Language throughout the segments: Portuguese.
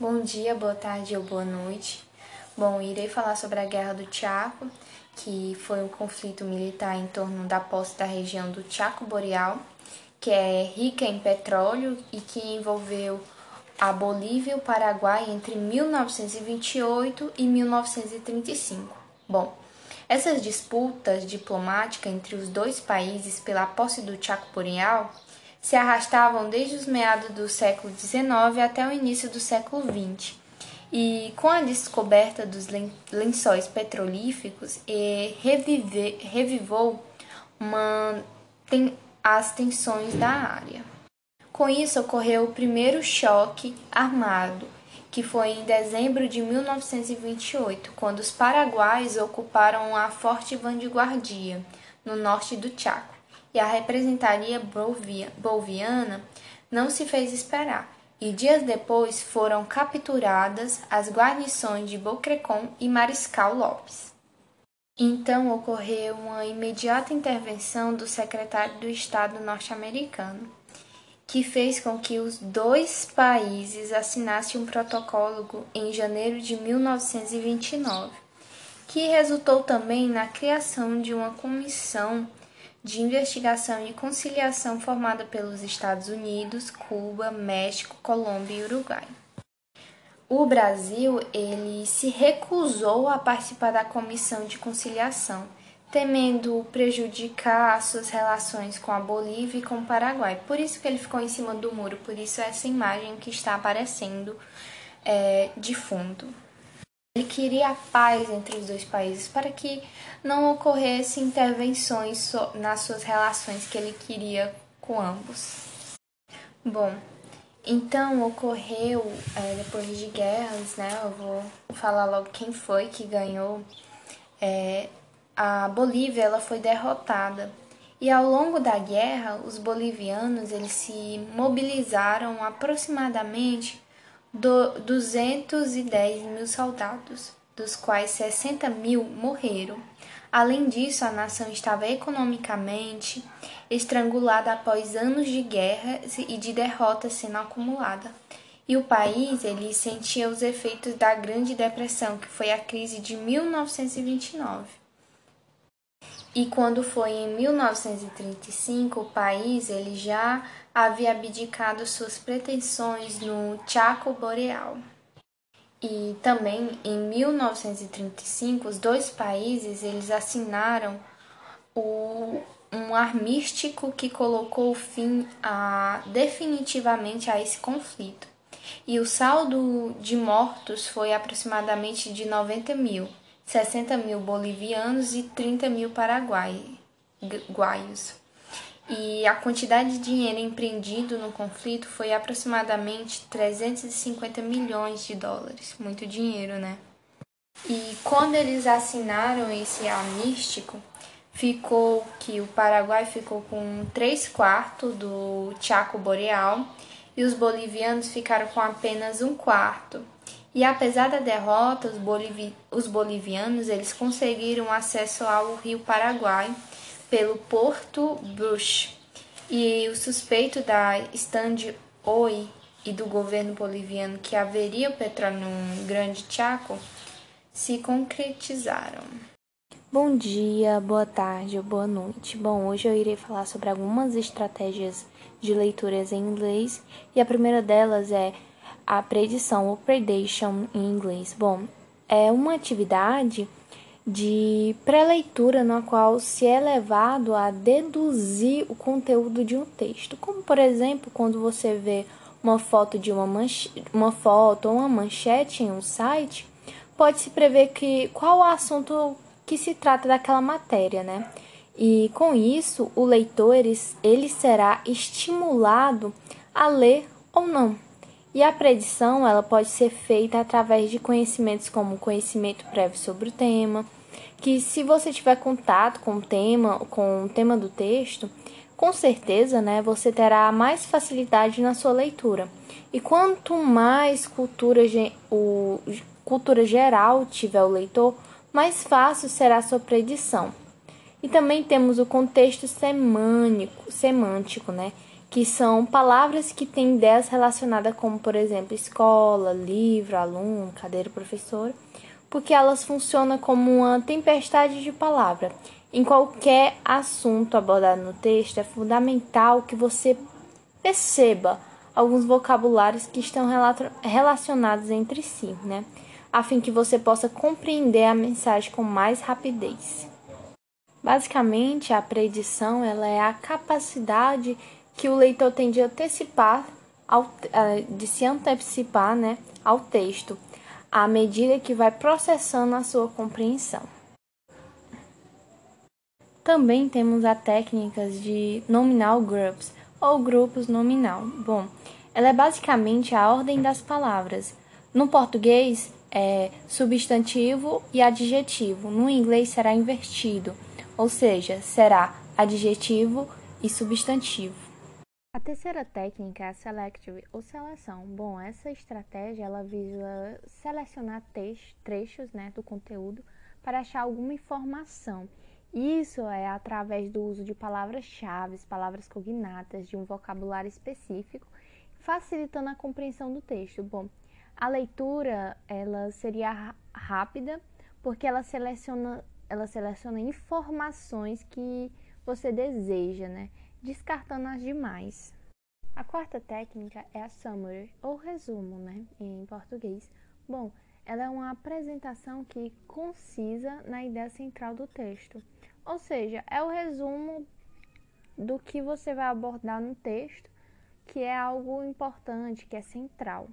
Bom dia, boa tarde ou boa noite. Bom, irei falar sobre a Guerra do Chaco, que foi um conflito militar em torno da posse da região do Chaco Boreal, que é rica em petróleo e que envolveu a Bolívia e o Paraguai entre 1928 e 1935. Bom, essas disputas diplomáticas entre os dois países pela posse do Chaco Boreal se arrastavam desde os meados do século XIX até o início do século XX. E com a descoberta dos lençóis petrolíficos, revive, revivou uma, tem, as tensões da área. Com isso, ocorreu o primeiro choque armado, que foi em dezembro de 1928, quando os paraguaios ocuparam a Forte Vanguardia, no norte do Chaco e a representaria boliviana não se fez esperar, e dias depois foram capturadas as guarnições de Bocrecon e Mariscal Lopes. Então ocorreu uma imediata intervenção do secretário do Estado norte-americano, que fez com que os dois países assinassem um protocolo em janeiro de 1929, que resultou também na criação de uma comissão de investigação e conciliação formada pelos Estados Unidos, Cuba, México, Colômbia e Uruguai. O Brasil ele se recusou a participar da comissão de conciliação, temendo prejudicar suas relações com a Bolívia e com o Paraguai. Por isso que ele ficou em cima do muro, por isso essa imagem que está aparecendo é, de fundo. Ele queria a paz entre os dois países para que não ocorresse intervenções nas suas relações que ele queria com ambos. Bom, então ocorreu é, depois de guerras, né? Eu vou falar logo quem foi que ganhou. É, a Bolívia ela foi derrotada e ao longo da guerra os bolivianos eles se mobilizaram aproximadamente do 210 mil soldados, dos quais 60 mil morreram. Além disso, a nação estava economicamente estrangulada após anos de guerra e de derrota sendo acumulada. E o país ele sentia os efeitos da Grande Depressão, que foi a crise de 1929. E quando foi em 1935, o país ele já havia abdicado suas pretensões no Chaco Boreal. E também em 1935, os dois países eles assinaram o, um armístico que colocou fim a, definitivamente a esse conflito. E o saldo de mortos foi aproximadamente de 90 mil, 60 mil bolivianos e 30 mil paraguaios e a quantidade de dinheiro empreendido no conflito foi aproximadamente 350 milhões de dólares. Muito dinheiro, né? E quando eles assinaram esse amístico, ficou que o Paraguai ficou com 3 quartos do Chaco Boreal e os bolivianos ficaram com apenas um quarto. E apesar da derrota, os, bolivi os bolivianos eles conseguiram acesso ao rio Paraguai pelo Porto Brush e o suspeito da Stand Oi e do governo boliviano que haveria petróleo no Grande Chaco se concretizaram. Bom dia, boa tarde ou boa noite. Bom, hoje eu irei falar sobre algumas estratégias de leituras em inglês e a primeira delas é a predição ou predation em inglês. Bom, é uma atividade de pré-leitura na qual se é levado a deduzir o conteúdo de um texto, como por exemplo quando você vê uma foto de uma, uma foto ou uma manchete em um site, pode-se prever que qual o assunto que se trata daquela matéria, né? E com isso, o leitor ele será estimulado a ler ou não. E a predição ela pode ser feita através de conhecimentos como conhecimento prévio sobre o tema, que se você tiver contato com o tema, com o tema do texto, com certeza, né, você terá mais facilidade na sua leitura. E quanto mais cultura, o, cultura geral tiver o leitor, mais fácil será a sua predição. E também temos o contexto semânico, semântico, né, que são palavras que têm ideias relacionadas como, por exemplo, escola, livro, aluno, cadeira, professor, porque elas funcionam como uma tempestade de palavras. Em qualquer assunto abordado no texto, é fundamental que você perceba alguns vocabulários que estão relacionados entre si, né? A fim que você possa compreender a mensagem com mais rapidez. Basicamente, a predição ela é a capacidade que o leitor tem de antecipar, ao, eh, de se antecipar né, ao texto, à medida que vai processando a sua compreensão. Também temos a técnicas de nominal groups ou grupos nominal. Bom, ela é basicamente a ordem das palavras. No português é substantivo e adjetivo. No inglês será invertido ou seja, será adjetivo e substantivo. Terceira técnica é a selective ou seleção. Bom, essa estratégia ela visa selecionar trechos né, do conteúdo para achar alguma informação. Isso é através do uso de palavras-chave, palavras cognatas, de um vocabulário específico, facilitando a compreensão do texto. Bom, a leitura ela seria rápida porque ela seleciona ela seleciona informações que você deseja, né? Descartando as demais. A quarta técnica é a summary, ou resumo, né? Em português. Bom, ela é uma apresentação que concisa na ideia central do texto. Ou seja, é o resumo do que você vai abordar no texto, que é algo importante, que é central.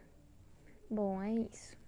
Bom, é isso.